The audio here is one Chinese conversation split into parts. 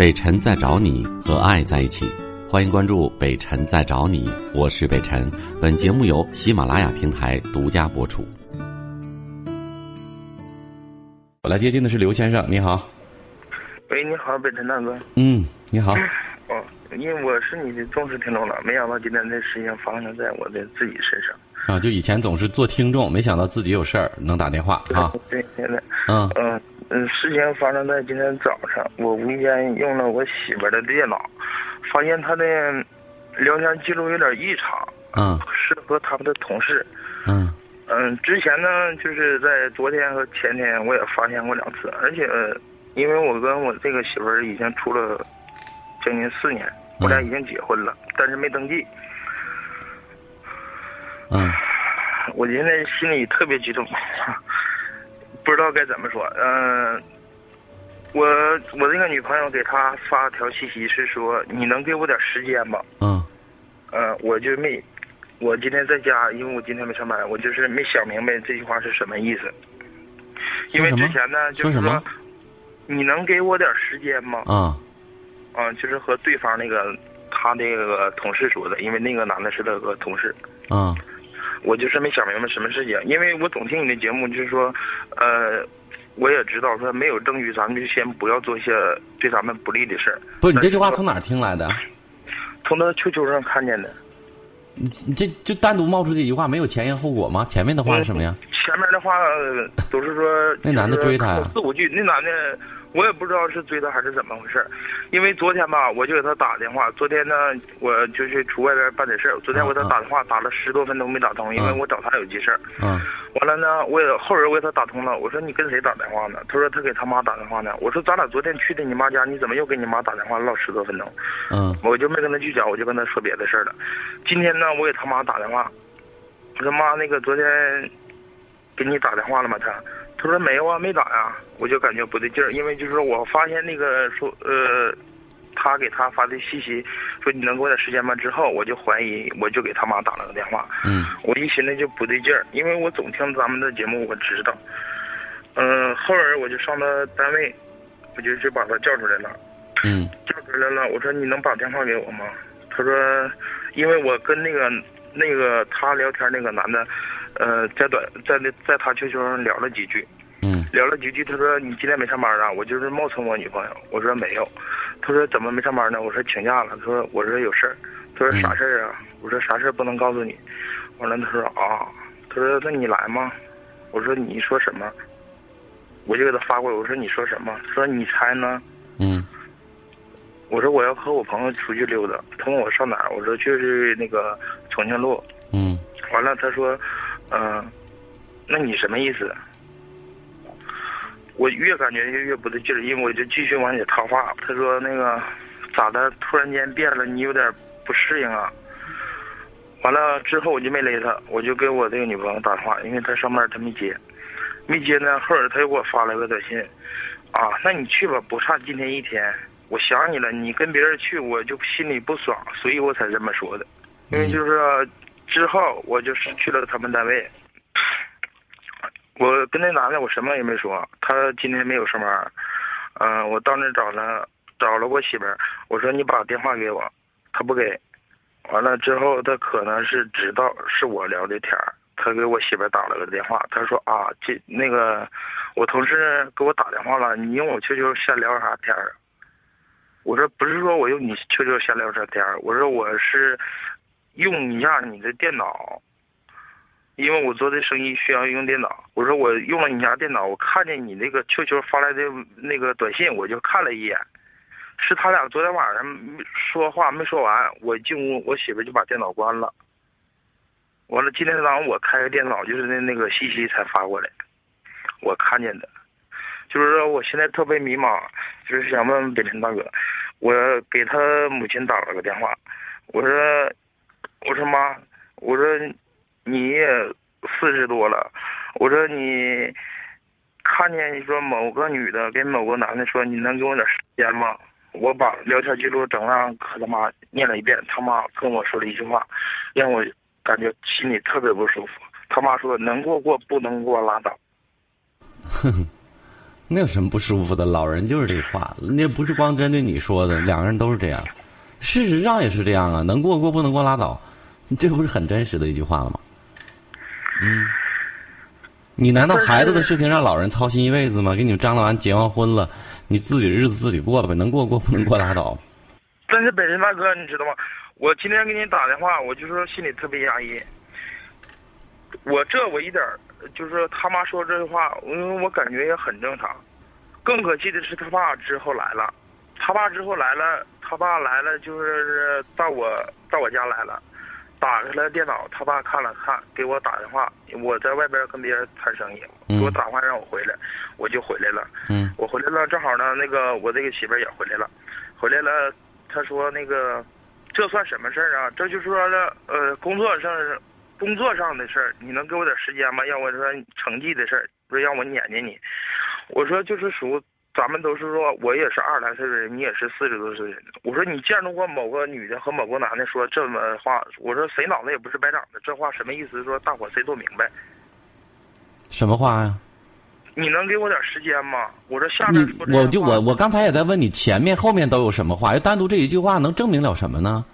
北辰在找你和爱在一起，欢迎关注北辰在找你，我是北辰。本节目由喜马拉雅平台独家播出。我来接听的是刘先生，你好。喂，你好，北辰大哥。嗯，你好。哦，因为我是你的忠实听众了，没想到今天这事情发生在我的自己身上。啊，就以前总是做听众，没想到自己有事儿能打电话啊。对，现在。嗯嗯嗯，事情发生在今天早上，我无意间用了我媳妇的电脑，发现她的聊天记录有点异常。嗯。是和他们的同事。嗯。嗯，之前呢，就是在昨天和前天，我也发现过两次，而且，因为我跟我这个媳妇儿已经处了将近四年，我俩已经结婚了，但是没登记。嗯，我现在心里特别激动，不知道该怎么说。嗯，我我那个女朋友给他发条信息是说：“你能给我点时间吗？”嗯。嗯，我就没。我今天在家，因为我今天没上班，我就是没想明白这句话是什么意思。因为之前呢，就是说，你能给我点时间吗？啊，啊，就是和对方那个他那个同事说的，因为那个男的是他个同事。啊，我就是没想明白什么事情，因为我总听你的节目，就是说，呃，我也知道说没有证据，咱们就先不要做一些对咱们不利的事儿。不是你这句话从哪儿听来的？从他 QQ 上看见的。你你这就单独冒出这句话，没有前因后果吗？前面的话是什么呀？前面的话都是说 那男的追她呀，四五句，那男的。我也不知道是追她还是怎么回事因为昨天吧，我就给他打电话。昨天呢，我就是出外边办点事儿。昨天我给他打电话，打了十多分钟没打通，因为我找他有急事儿。嗯。完了呢，我也后人我给他打通了。我说你跟谁打电话呢？他说他给他妈打电话呢。我说咱俩昨天去的你妈家，你怎么又给你妈打电话唠十多分钟？嗯。我就没跟他去讲，我就跟他说别的事儿了。今天呢，我给他妈打电话，我说妈，那个昨天给你打电话了吗？他。他说没有啊，没打呀，我就感觉不对劲儿，因为就是说我发现那个说呃，他给他发的信息说你能给我点时间吗？之后我就怀疑，我就给他妈打了个电话。嗯。我一寻思就不对劲儿，因为我总听咱们的节目，我知道。嗯，后来我就上他单位，我就去把他叫出来了。嗯。叫出来了，我说你能把电话给我吗？他说，因为我跟那个那个他聊天那个男的。呃，在短在那在他 QQ 上聊了几句，嗯，聊了几句。他说：“你今天没上班啊？”我就是冒充我女朋友。我说：“没有。”他说：“怎么没上班呢？”我说：“请假了。”他说：“我说有事儿。”他说：“啥事儿啊？”我说：“啥事儿不能告诉你。”完了，他说：“啊。”他说：“那你来吗？”我说：“你说什么？”我就给他发过来。我说：“你说什么？”他说：“你猜呢？”嗯。我说：“我要和我朋友出去溜达。”他问我上哪儿？我说：“就是那个重庆路。”嗯。完了，他说。嗯，那你什么意思？我越感觉越不对劲儿，因为我就继续往里套话。他说：“那个咋的？突然间变了，你有点不适应啊？”完了之后我就没勒他，我就给我这个女朋友打电话，因为她上班她没接，没接呢。后来他又给我发了个短信，啊，那你去吧，不差今天一天。我想你了，你跟别人去，我就心里不爽，所以我才这么说的。因为就是。之后我就是去了他们单位，我跟那男的我什么也没说，他今天没有上班，嗯，我到那找了找了我媳妇儿，我说你把电话给我，他不给，完了之后他可能是知道是我聊的天儿，他给我媳妇儿打了个电话，他说啊，这那个我同事给我打电话了，你用我 QQ 瞎聊啥天儿？我说不是说我用你 QQ 瞎聊啥天儿，我说我是。用一下你的电脑，因为我做的生意需要用电脑。我说我用了你家电脑，我看见你那个 QQ 发来的那个短信，我就看了一眼。是他俩昨天晚上说话没说完，我进屋，我媳妇就把电脑关了。完了，今天早上我开个电脑，就是那那个信息才发过来，我看见的。就是说，我现在特别迷茫，就是想问问北辰大哥，我给他母亲打了个电话，我说。我说妈，我说你也四十多了，我说你看见你说某个女的跟某个男的说，你能给我点时间吗？我把聊天记录整上，和他妈念了一遍，他妈跟我说了一句话，让我感觉心里特别不舒服。他妈说能过过，不能过拉倒。哼哼，那有什么不舒服的？老人就是这话，那不是光针对你说的，两个人都是这样。事实上也是这样啊，能过过不能过拉倒，这不是很真实的一句话了吗？嗯，你难道孩子的事情让老人操心一辈子吗？给你们张罗完结完婚了，你自己日子自己过呗，能过过不能过拉倒。但是本人大哥，你知道吗？我今天给你打电话，我就说心里特别压抑。我这我一点就是他妈说这句话，因为我感觉也很正常。更可气的是他爸之后来了，他爸之后来了。他爸来了，就是到我到我家来了，打开了电脑，他爸看了看，给我打电话。我在外边跟别人谈生意，给我打电话让我回来，我就回来了。嗯，我回来了，正好呢，那个我这个媳妇也回来了，回来了，他说那个，这算什么事儿啊？这就说了呃，工作上工作上的事儿，你能给我点时间吗？要我说成绩的事儿，不是让我撵撵你。我说就是属。咱们都是说，我也是二十来岁的人，你也是四十多岁的人。我说你见着过某个女的和某个男的说这么话？我说谁脑子也不是白长的，这话什么意思？说大伙谁都明白。什么话呀？你能给我点时间吗？我说下面我就我我刚才也在问你，前面后面都有什么话？就单独这一句话能证明了什么呢？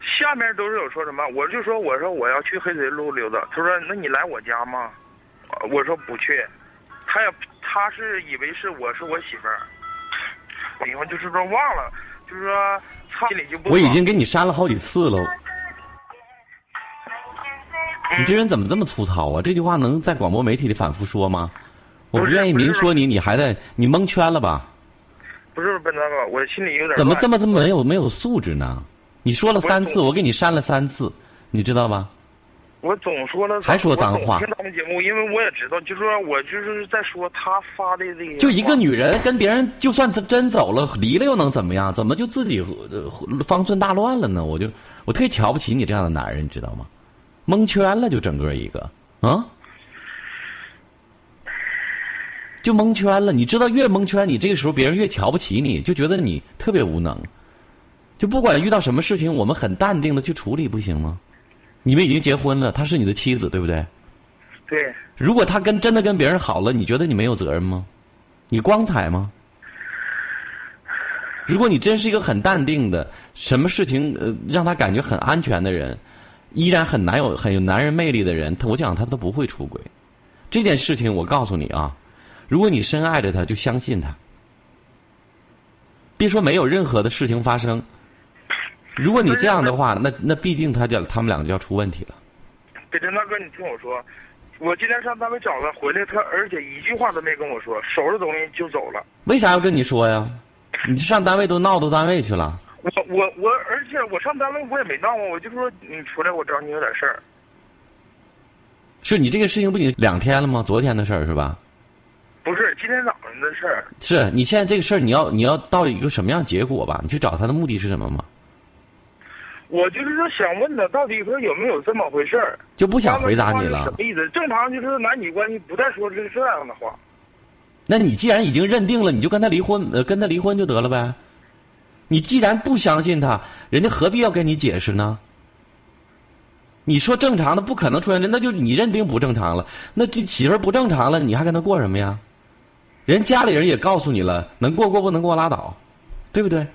下面都是有说什么？我就说我说我要去黑水路溜达。他说那你来我家吗？我说不去。他也。他是以为是我是我媳妇儿，我以后就是说忘了，就是说心里就不。我已经给你删了好几次了。你这人怎么这么粗糙啊？这句话能在广播媒体里反复说吗？我不愿意明说你，你还在你蒙圈了吧？不是本大哥，我心里有点。怎么这么这么没有没有素质呢？你说了三次，我给你删了三次，你知道吗？我总说了，还说脏话。听他们节目，因为我也知道，就说我就是在说他发的这个。就一个女人跟别人，就算真真走了，离了又能怎么样？怎么就自己方寸大乱了呢？我就我特别瞧不起你这样的男人，你知道吗？蒙圈了，就整个一个啊，就蒙圈了。你知道，越蒙圈，你这个时候别人越瞧不起你，就觉得你特别无能。就不管遇到什么事情，我们很淡定的去处理，不行吗？你们已经结婚了，她是你的妻子，对不对？对。如果她跟真的跟别人好了，你觉得你没有责任吗？你光彩吗？如果你真是一个很淡定的，什么事情呃让他感觉很安全的人，依然很难有很有男人魅力的人，他我讲他都不会出轨。这件事情我告诉你啊，如果你深爱着他，就相信他。别说没有任何的事情发生。如果你这样的话，那那毕竟他就他们两个就要出问题了。北辰大哥，你听我说，我今天上单位找他回来，他而且一句话都没跟我说，收拾东西就走了。为啥要跟你说呀？你上单位都闹到单位去了。我我我，而且我上单位我也没闹啊，我就说你出来，我找你有点事儿。是你这个事情不已经两天了吗？昨天的事儿是吧？不是，今天早上的事儿。是你现在这个事儿，你要你要到一个什么样结果吧？你去找他的目的是什么吗？我就是说，想问他到底说有没有这么回事儿，就不想回答你了。什么意思？正常就是男女关系不再说是这样的话。那你既然已经认定了，你就跟他离婚，呃，跟他离婚就得了呗。你既然不相信他，人家何必要跟你解释呢？你说正常的不可能出现这，那就你认定不正常了。那这媳妇不正常了，你还跟他过什么呀？人家里人也告诉你了，能过过不能过拉倒，对不对？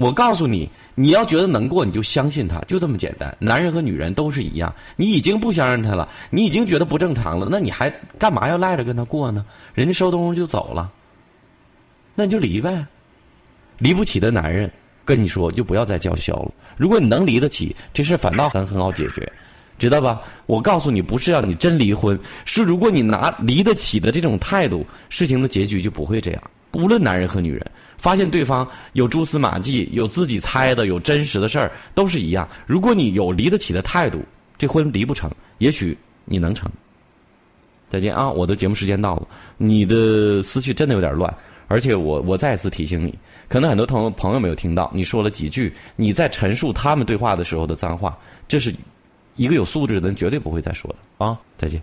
我告诉你，你要觉得能过，你就相信他，就这么简单。男人和女人都是一样，你已经不相信他了，你已经觉得不正常了，那你还干嘛要赖着跟他过呢？人家收东西就走了，那你就离呗。离不起的男人，跟你说就不要再叫嚣了。如果你能离得起，这事反倒很很好解决，知道吧？我告诉你，不是要你真离婚，是如果你拿离得起的这种态度，事情的结局就不会这样。无论男人和女人。发现对方有蛛丝马迹，有自己猜的，有真实的事儿，都是一样。如果你有离得起的态度，这婚离不成，也许你能成。再见啊！我的节目时间到了，你的思绪真的有点乱，而且我我再次提醒你，可能很多朋友朋友没有听到，你说了几句你在陈述他们对话的时候的脏话，这是一个有素质的人绝对不会再说的啊！再见。